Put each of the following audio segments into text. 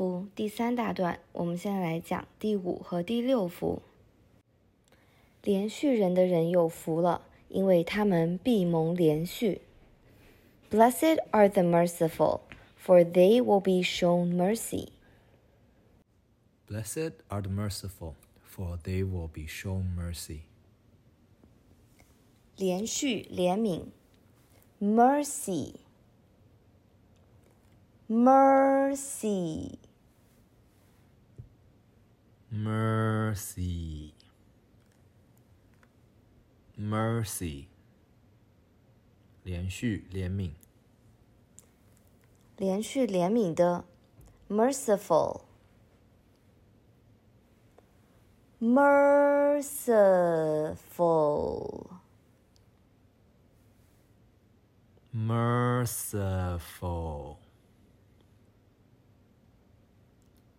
幅第三大段，我们现在来讲第五和第六幅。连续人的人有福了，因为他们必蒙连续。Blessed are the merciful, for they will be shown mercy. Blessed are the merciful, for they will be shown mercy. 连续怜悯，mercy。mercy mercy mercy 连续怜悯连续怜悯的 merciful merciful merciful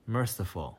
merciful，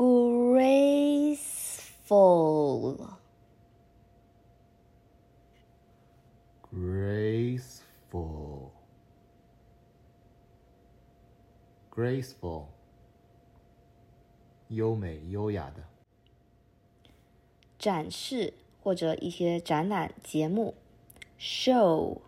graceful graceful graceful 优美优雅的展示或者一些展览节目 show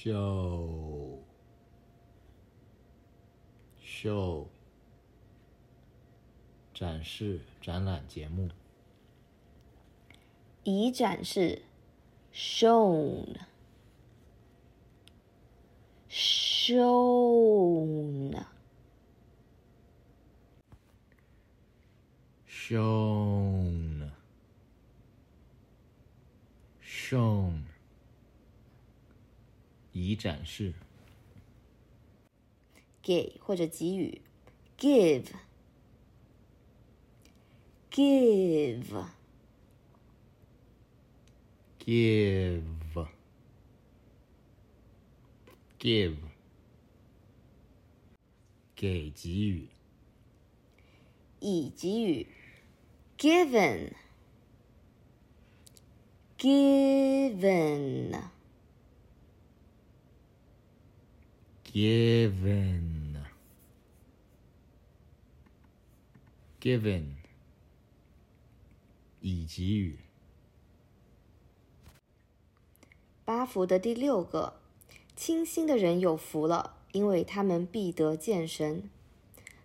show show 展示展览节目，已展示 shown shown shown shown，以展示。给或者给予，give give give give 给给予，以给予，given。given given given 已给予。八福的第六个，清心的人有福了，因为他们必得见神。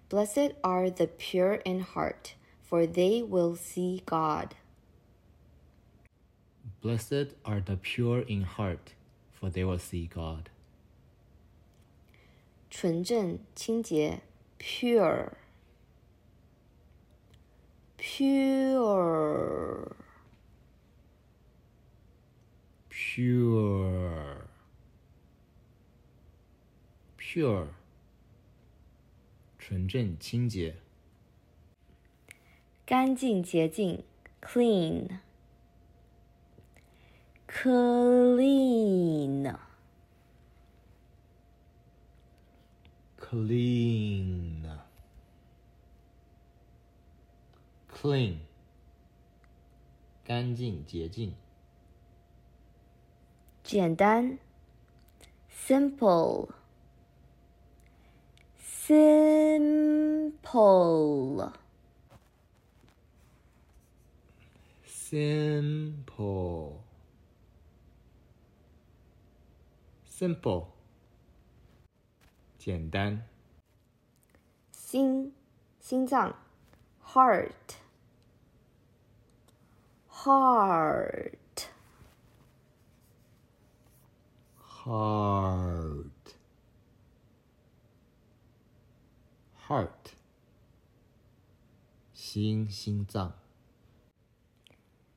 Blessed are the pure in heart, for they will see God. Blessed are the pure in heart, for they will see God. 纯正、清洁，pure, pure, pure, pure，纯正、清洁，干净、洁净，clean。clean clean clean 干净洁净简单 simple simple simple simple，简单。 心，心脏，heart heart heart heart 心，心脏。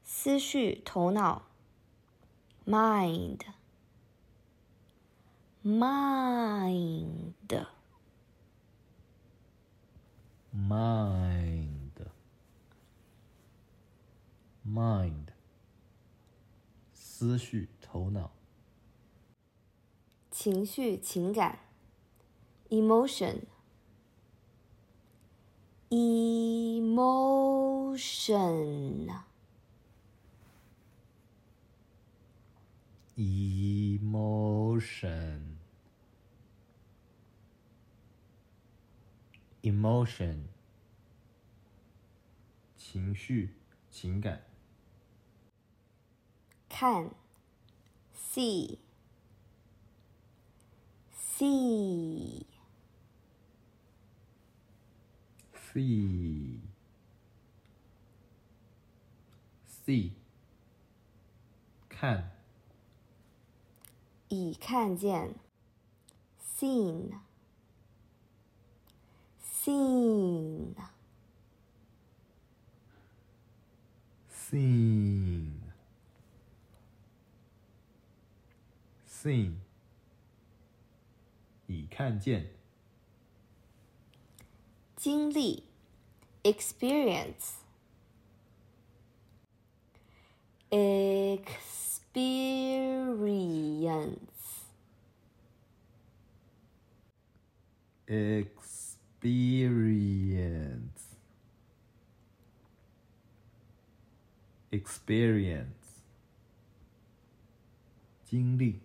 思绪、头脑，mind，mind。Mind mind 思绪头脑情绪、情感，emotion。emotion。emotion emotion 情绪情感看，see。see。see see 看已看见，seen。seen。seen seen 已看见经历，experience。experience。 experience Experience. 经历